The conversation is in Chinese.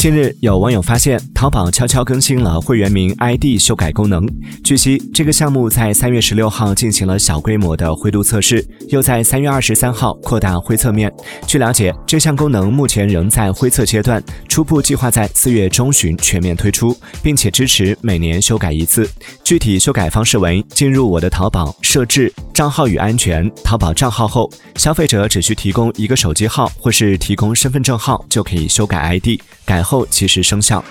近日，有网友发现淘宝悄悄更新了会员名 ID 修改功能。据悉，这个项目在三月十六号进行了小规模的灰度测试，又在三月二十三号扩大灰测面。据了解，这项功能目前仍在灰测阶段，初步计划在四月中旬全面推出，并且支持每年修改一次。具体修改方式为：进入我的淘宝设置账号与安全淘宝账号后，消费者只需提供一个手机号或是提供身份证号，就可以修改 ID。改后即时生效。